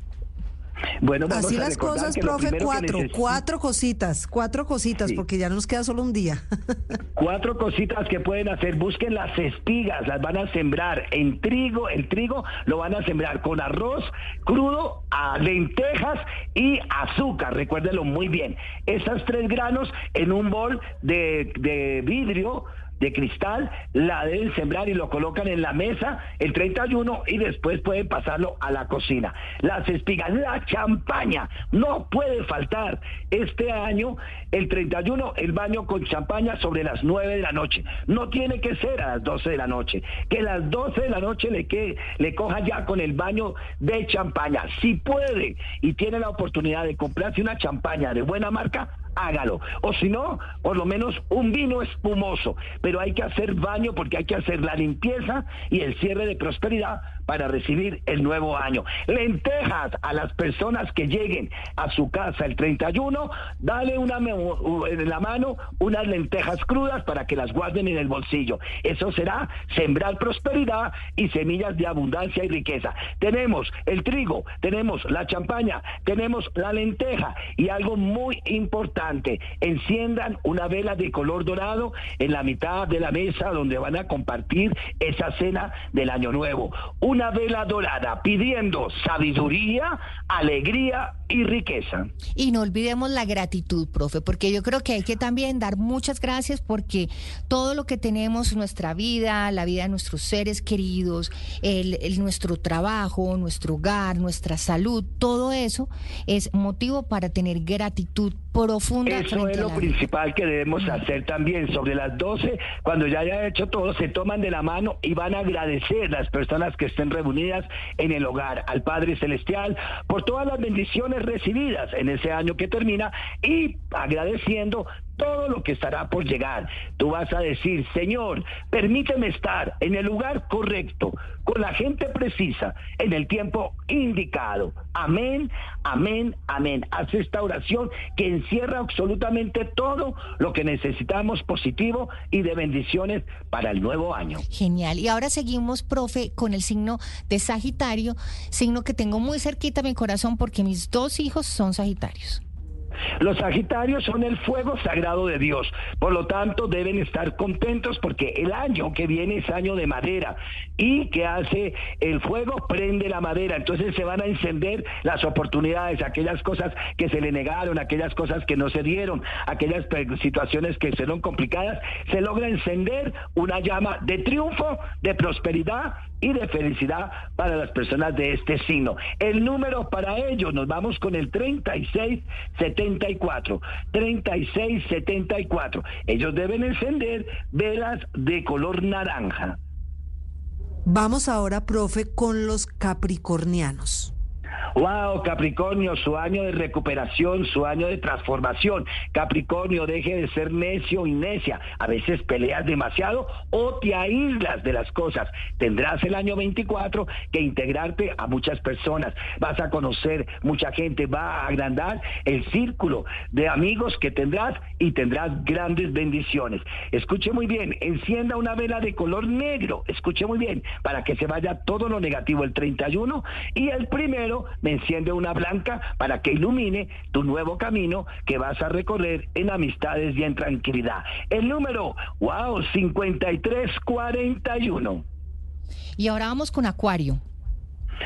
Bueno, vamos Así a las cosas, profe, cuatro, cuatro cositas, cuatro cositas, Sí. porque ya nos queda solo un día. Cuatro cositas que pueden hacer. Busquen las espigas, las van a sembrar en trigo. El trigo lo van a sembrar con arroz crudo, a lentejas y azúcar. Recuérdenlo muy bien. Esas tres granos en un bol de, de vidrio de cristal, la deben sembrar y lo colocan en la mesa el 31 y después pueden pasarlo a la cocina. Las espigas, la champaña, no puede faltar. Este año, el 31, el baño con champaña sobre las 9 de la noche. No tiene que ser a las 12 de la noche. Que las 12 de la noche le, que, le coja ya con el baño de champaña. Si puede y tiene la oportunidad de comprarse una champaña de buena marca, hágalo. O si no, por lo menos un vino espumoso. Pero hay que hacer baño porque hay que hacer la limpieza y el cierre de prosperidad para recibir el nuevo año. Lentejas a las personas que lleguen a su casa el 31, dale una en la mano unas lentejas crudas para que las guarden en el bolsillo. Eso será sembrar prosperidad y semillas de abundancia y riqueza. Tenemos el trigo, tenemos la champaña, tenemos la lenteja y algo muy importante, enciendan una vela de color dorado en la mitad de la mesa donde van a compartir esa cena del año nuevo. Una vela dorada pidiendo sabiduría, alegría y riqueza. Y no olvidemos la gratitud, profe, porque yo creo que hay que también dar muchas gracias porque todo lo que tenemos, nuestra vida, la vida de nuestros seres queridos, el, el- nuestro trabajo, nuestro hogar, nuestra salud, todo eso es motivo para tener gratitud profunda. Eso es lo la principal que debemos hacer también. Sobre las 12, cuando ya haya hecho todo, se toman de la mano y van a agradecer las personas que estén reunidas en el hogar, al Padre Celestial, por todas las bendiciones recibidas en ese año que termina y agradeciendo todo lo que estará por llegar. Tú vas a decir, Señor, permíteme estar en el lugar correcto, con la gente precisa, en el tiempo indicado. Amén, amén, amén. Haz esta oración que encierra absolutamente todo lo que necesitamos positivo y de bendiciones para el nuevo año. Genial. Y ahora seguimos, profe, con el signo de Sagitario, signo que tengo muy cerquita mi corazón porque mis dos hijos son Sagitarios. Los Sagitarios son el fuego sagrado de Dios, por lo tanto deben estar contentos porque el año que viene es año de madera y que hace el fuego prende la madera, entonces se van a encender las oportunidades, aquellas cosas que se le negaron, aquellas cosas que no se dieron, aquellas situaciones que fueron complicadas, se logra encender una llama de triunfo, de prosperidad y de felicidad para las personas de este signo. El número para ellos, nos vamos con el 3674. 3674. Ellos deben encender velas de color naranja. Vamos ahora, profe, con los capricornianos. Wow, Capricornio, su año de recuperación, su año de transformación. Capricornio, deje de ser necio y necia. A veces peleas demasiado o te aíslas de las cosas. Tendrás el año 24 que integrarte a muchas personas. Vas a conocer mucha gente, va a agrandar el círculo de amigos que tendrás y tendrás grandes bendiciones. Escuche muy bien, encienda una vela de color negro. Escuche muy bien, para que se vaya todo lo negativo el 31 y el primero me enciende una blanca para que ilumine tu nuevo camino que vas a recorrer en amistades y en tranquilidad. El número, wow, 5341. Y ahora vamos con Acuario.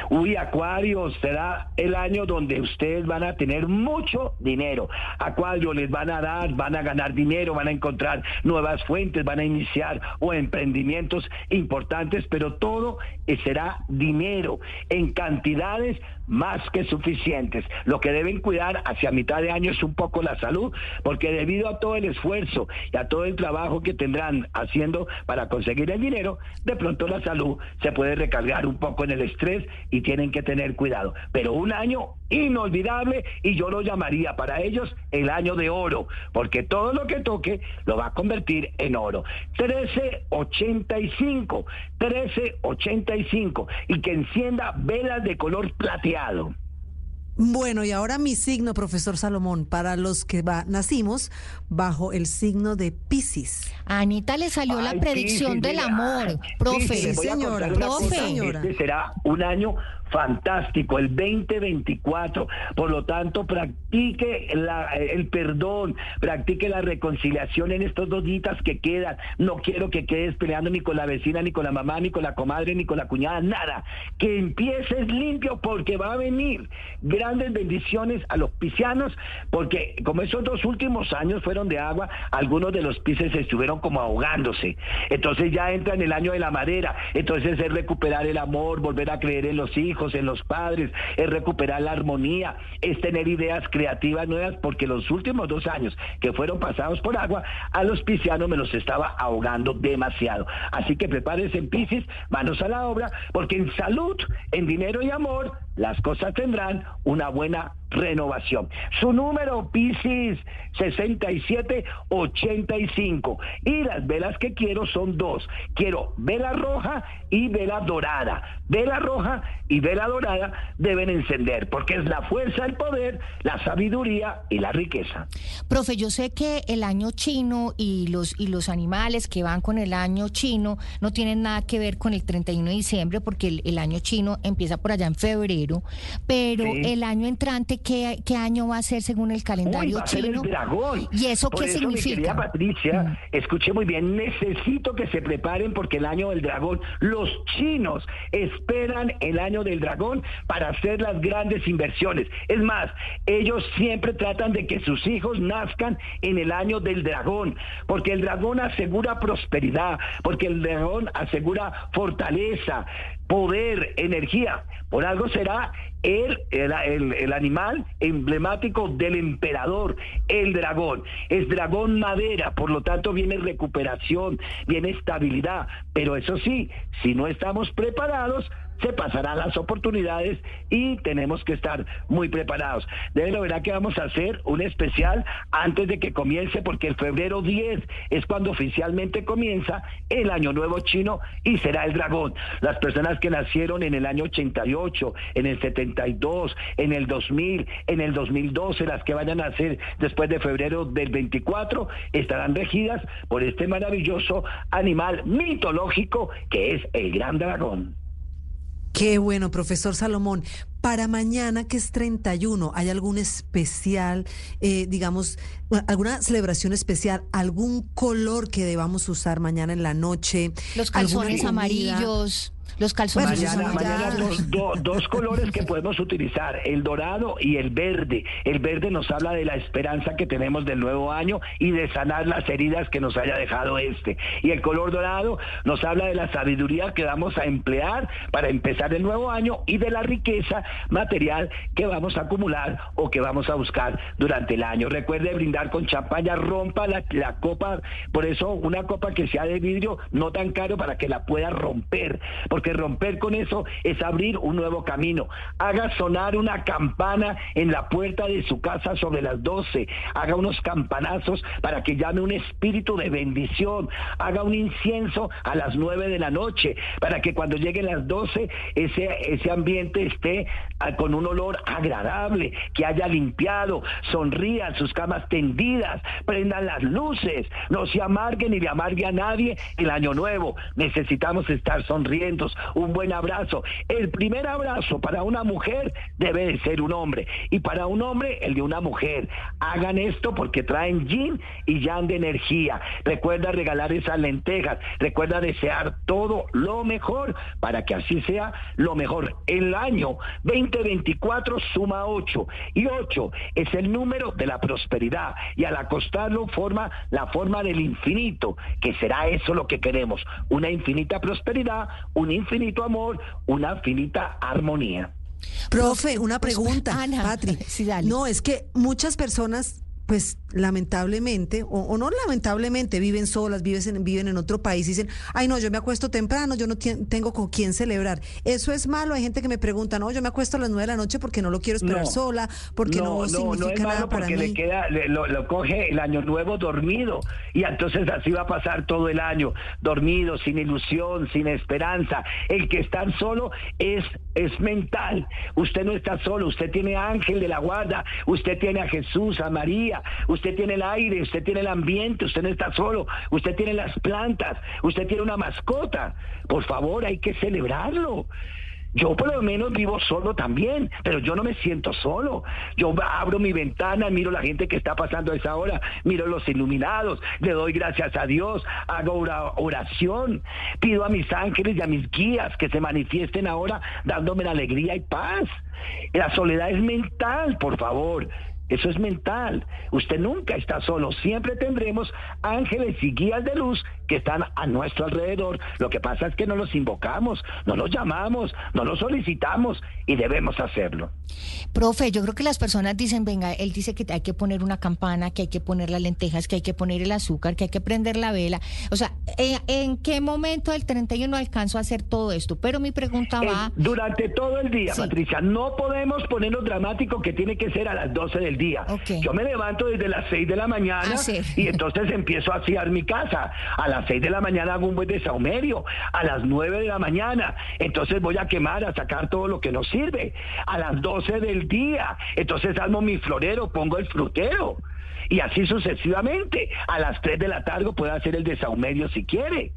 Uy, Acuario, será el año donde ustedes van a tener mucho dinero. Acuario, les van a dar, van a ganar dinero, van a encontrar nuevas fuentes, van a iniciar o emprendimientos importantes, pero todo será dinero en cantidades más que suficientes. Lo que deben cuidar hacia mitad de año es un poco la salud, porque debido a todo el esfuerzo y a todo el trabajo que tendrán haciendo para conseguir el dinero, de pronto la salud se puede recargar un poco en el estrés y tienen que tener cuidado. Pero un año inolvidable y yo lo llamaría para ellos el año de oro, porque todo lo que toque lo va a convertir en oro. 1385, 1385 y que encienda velas de color plateado. Bueno, y ahora mi signo, profesor Salomón, para los que va, nacimos bajo el signo de Piscis. A Anita le salió la predicción del mira, amor, profe. Señora, profe. señora. Este será un año fantástico, el 2024. Por lo tanto, practique la- el perdón, practique la reconciliación en estos dos días que quedan. No quiero que quedes peleando ni con la vecina, ni con la mamá, ni con la comadre, ni con la cuñada, nada. Que empieces limpio porque va a venir grandes bendiciones a los piscianos, porque como esos dos últimos años fueron de agua, algunos de los pises estuvieron como ahogándose. Entonces ya entra en el año de la madera. Entonces es recuperar el amor, volver a creer en los hijos, en los padres, es recuperar la armonía, es tener ideas creativas nuevas, porque los últimos dos años que fueron pasados por agua, a los piscianos me los estaba ahogando demasiado. Así que prepárense en Pisces, manos a la obra, porque en salud, en dinero y amor, las cosas tendrán una buena renovación. Su número, Pisces, 66. 5785. Y las velas que quiero son dos. Quiero vela roja y vela dorada. Vela roja y vela dorada deben encender porque es la fuerza, el poder, la sabiduría y la riqueza. Profe, yo sé que el año chino y los, y los animales que van con el año chino no tienen nada que ver con el 31 de diciembre porque el, el año chino empieza por allá en febrero, pero Sí. el año entrante, ¿qué, ¿qué año va a ser según el Uy, calendario va a ser chino? el dragón. ¿Y eso Por qué eso, Mi significa? querida Patricia, Mm. escuché muy bien. Necesito que se preparen porque el año del dragón, los chinos esperan el año del dragón para hacer las grandes inversiones. Es más, ellos siempre tratan de que sus hijos nazcan en el año del dragón, porque el dragón asegura prosperidad, porque el dragón asegura fortaleza, poder, energía. Por algo será el, el, animal emblemático del emperador, el dragón. Es dragón madera, por lo tanto viene recuperación, viene estabilidad. Pero eso sí, si no estamos preparados, se pasarán las oportunidades y tenemos que estar muy preparados. De la verdad que vamos a hacer un especial antes de que comience, porque el febrero 10 es cuando oficialmente comienza el año nuevo chino y será el dragón. Las personas que nacieron en el año 88, en el 72, en el 2000, en el 2012, las que vayan a nacer después de febrero del 24, estarán regidas por este maravilloso animal mitológico que es el gran dragón. Qué bueno, profesor Salomón. Para mañana, que es 31, ¿hay algún especial, eh, digamos, alguna celebración especial, algún color que debamos usar mañana en la noche? Los calzones amarillos, los calzones Mañana, mañana dos, do- dos colores que podemos utilizar, el dorado y el verde. El verde nos habla de la esperanza que tenemos del nuevo año y de sanar las heridas que nos haya dejado este. Y el color dorado nos habla de la sabiduría que vamos a emplear para empezar el nuevo año y de la riqueza material que vamos a acumular o que vamos a buscar durante el año. Recuerde brindar con champaña, rompa la, la copa, por eso una copa que sea de vidrio no tan caro para que la pueda romper, porque romper con eso es abrir un nuevo camino. Haga sonar una campana en la puerta de su casa sobre las 12, haga unos campanazos para que llame un espíritu de bendición, haga un incienso a las 9 de la noche, para que cuando lleguen las 12 ese, ese ambiente esté ah, con un olor agradable, que haya limpiado, sonrían sus camas tendidas, prendan las luces, no se amarguen ni le amargue a nadie el año nuevo. Necesitamos estar sonriendo, un buen abrazo. El primer abrazo para una mujer debe de ser un hombre y para un hombre el de una mujer. Hagan esto porque traen yin y yang de energía. Recuerda regalar esas lentejas, recuerda desear todo lo mejor para que así sea lo mejor. El año 2024 suma 8 y 8 es el número de la prosperidad y al acostarlo forma la forma del infinito, que será eso lo que queremos, una infinita prosperidad, un infinito amor, una infinita armonía. Profe, una pregunta, Ana, Patri. sí, dale. No, es que muchas personas, pues lamentablemente, o, o no lamentablemente, viven solas, viven en, viven en otro país y dicen, ay no, yo me acuesto temprano, yo no tengo con quién celebrar. Eso es malo. Hay gente que me pregunta, no, yo me acuesto a las nueve de la noche porque no lo quiero esperar No. sola, porque no, no, significa no es nada malo para porque mí. le queda, le- lo, lo coge el año nuevo dormido y entonces así va a pasar todo el año, dormido, sin ilusión, sin esperanza. El que está solo es, es mental. Usted no está solo, usted tiene ángel de la guarda, usted tiene a Jesús, a María, usted tiene el aire, usted tiene el ambiente, usted no está solo, usted tiene las plantas, usted tiene una mascota. Por favor, hay que celebrarlo. Yo por lo menos vivo solo también, pero yo no me siento solo. Yo abro mi ventana, miro la gente que está pasando a esa hora, miro los iluminados, le doy gracias a Dios, hago ora- oración, pido a mis ángeles y a mis guías que se manifiesten ahora dándome la alegría y paz. La soledad es mental, por favor. Eso es mental. Usted nunca está solo. Siempre tendremos ángeles y guías de luz que están a nuestro alrededor. Lo que pasa es que no los invocamos, no los llamamos, no los solicitamos y debemos hacerlo. Profe, yo creo que las personas dicen, venga, él dice que hay que poner una campana, que hay que poner las lentejas, que hay que poner el azúcar, que hay que prender la vela. O sea, ¿en, en qué momento del 31 alcanzo a hacer todo esto? Pero mi pregunta va... Eh, durante todo el día, Sí. Patricia, no podemos ponernos dramático que tiene que ser a las 12 del día. Yo me levanto desde las 6 de la mañana Ah, sí. y entonces empiezo a asear mi casa. A las 6 de la mañana hago un buen desahumerio. A las 9 de la mañana, entonces voy a quemar, a sacar todo lo que nos sirve. A las 12 del día, entonces armo mi florero, pongo el frutero. Y así sucesivamente. A las 3 de la tarde puedo hacer el desahumerio si quiere.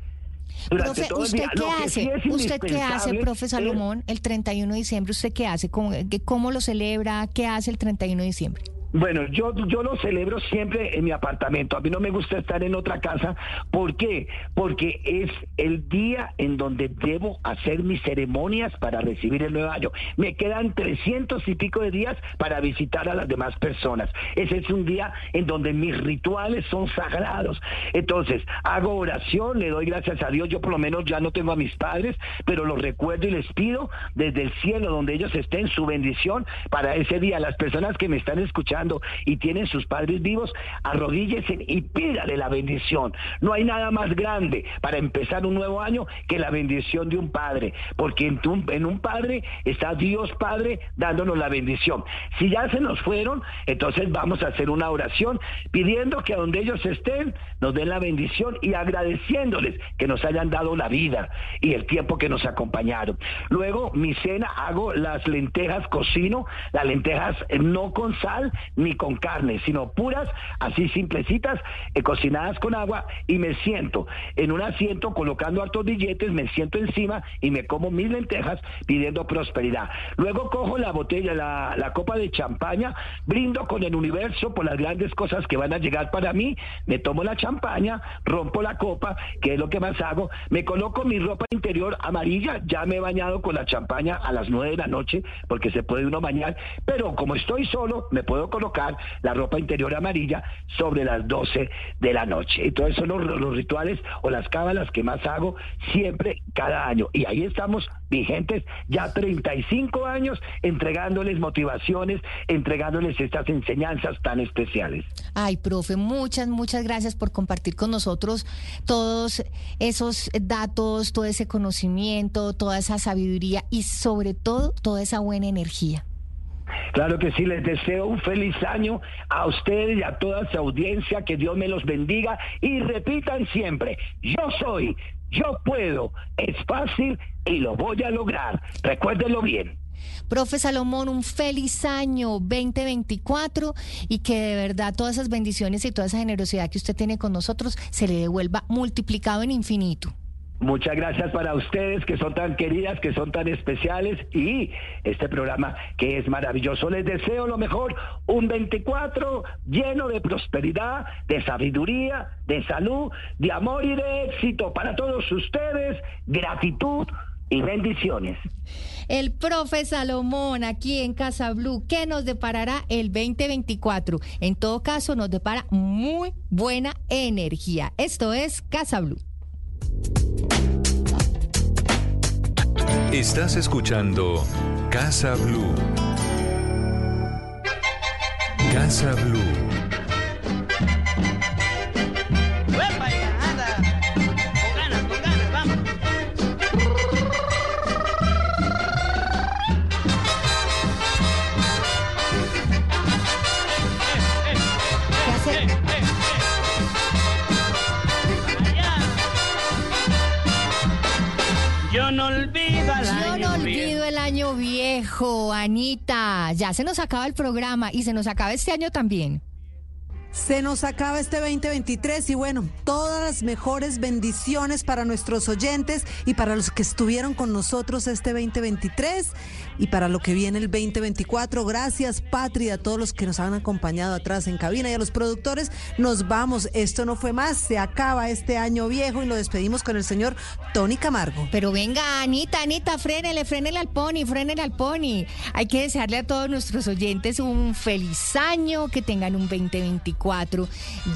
Durante Profe, ¿usted qué hace? sí ¿Usted qué hace, profe Salomón, el 31 de diciembre? ¿Usted qué hace? ¿Cómo, cómo lo celebra? ¿Qué hace el 31 de diciembre? Bueno, yo, yo lo celebro siempre en mi apartamento. A mí no me gusta estar en otra casa. ¿Por qué? Porque es el día en donde debo hacer mis ceremonias para recibir el nuevo año. Me quedan 300 y pico de días para visitar a las demás personas. Ese es un día en donde mis rituales son sagrados. Entonces, hago oración, le doy gracias a Dios. Yo por lo menos ya no tengo a mis padres, pero los recuerdo y les pido desde el cielo donde ellos estén su bendición para ese día. Las personas que me están escuchando y tienen sus padres vivos, arrodíllense y pídale la bendición. No hay nada más grande para empezar un nuevo año que la bendición de un padre, porque en, en un padre está Dios Padre dándonos la bendición. Si ya se nos fueron, entonces vamos a hacer una oración pidiendo que donde ellos estén nos den la bendición y agradeciéndoles que nos hayan dado la vida y el tiempo que nos acompañaron. Luego, mi cena, hago las lentejas, cocino las lentejas no con sal ni con carne, sino puras, así simplecitas, eh, cocinadas con agua y me siento en un asiento colocando hartos billetes, me siento encima y me como mis lentejas pidiendo prosperidad. Luego cojo la botella, la, copa de champaña, brindo con el universo por las grandes cosas que van a llegar para mí, me tomo la champaña, rompo la copa, que es lo que más hago, me coloco mi ropa interior amarilla, ya me he bañado con la champaña a las nueve de la noche, porque se puede uno bañar, pero como estoy solo, me puedo colocar la ropa interior amarilla sobre las 12 de la noche. Entonces son los, rituales o las cábalas que más hago siempre, cada año. Y ahí estamos vigentes ya 35 años entregándoles motivaciones, entregándoles estas enseñanzas tan especiales. Ay, profe, muchas, muchas gracias por compartir con nosotros todos esos datos, todo ese conocimiento, toda esa sabiduría y sobre todo toda esa buena energía. Claro que sí, les deseo un feliz año a ustedes y a toda su audiencia, que Dios me los bendiga y repitan siempre, yo soy, yo puedo, es fácil y lo voy a lograr. Recuérdenlo bien. Profe Salomón, un feliz año 2024 y que de verdad todas esas bendiciones y toda esa generosidad que usted tiene con nosotros se le devuelva multiplicado en infinito. Muchas gracias para ustedes que son tan queridas, que son tan especiales y este programa que es maravilloso. Les deseo lo mejor, un 24 lleno de prosperidad, de sabiduría, de salud, de amor y de éxito para todos ustedes. Gratitud y bendiciones. El profe Salomón aquí en Casa Blue, ¿qué nos deparará el 2024? En todo caso, nos depara muy buena energía. Esto es Casa Blue. Estás escuchando Casa Blue. Casa Blue. ¡Uepa, ya, viejo, Anita. Ya se nos acaba el programa y se nos acaba este año también. Se nos acaba este 2023 y bueno, todas las mejores bendiciones para nuestros oyentes y para los que estuvieron con nosotros este 2023 y para lo que viene el 2024. Gracias, Patria, a todos los que nos han acompañado atrás en cabina y a los productores. Nos vamos, esto no fue más, se acaba este año viejo y lo despedimos con el señor Tony Camargo. Pero venga, Anita, Anita, frénele, frénele al pony, frénele al pony. Hay que desearle a todos nuestros oyentes un feliz año, que tengan un 2024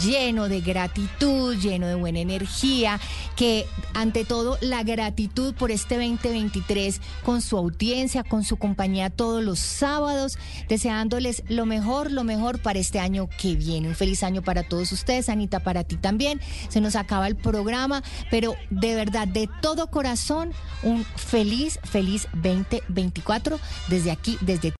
lleno de gratitud, lleno de buena energía, que ante todo la gratitud por este 2023 con su audiencia, con su compañía todos los sábados, deseándoles lo mejor, lo mejor para este año que viene. Un feliz año para todos ustedes, Anita, para ti también. Se nos acaba el programa, pero de verdad, de todo corazón, un feliz, feliz 2024 desde aquí, desde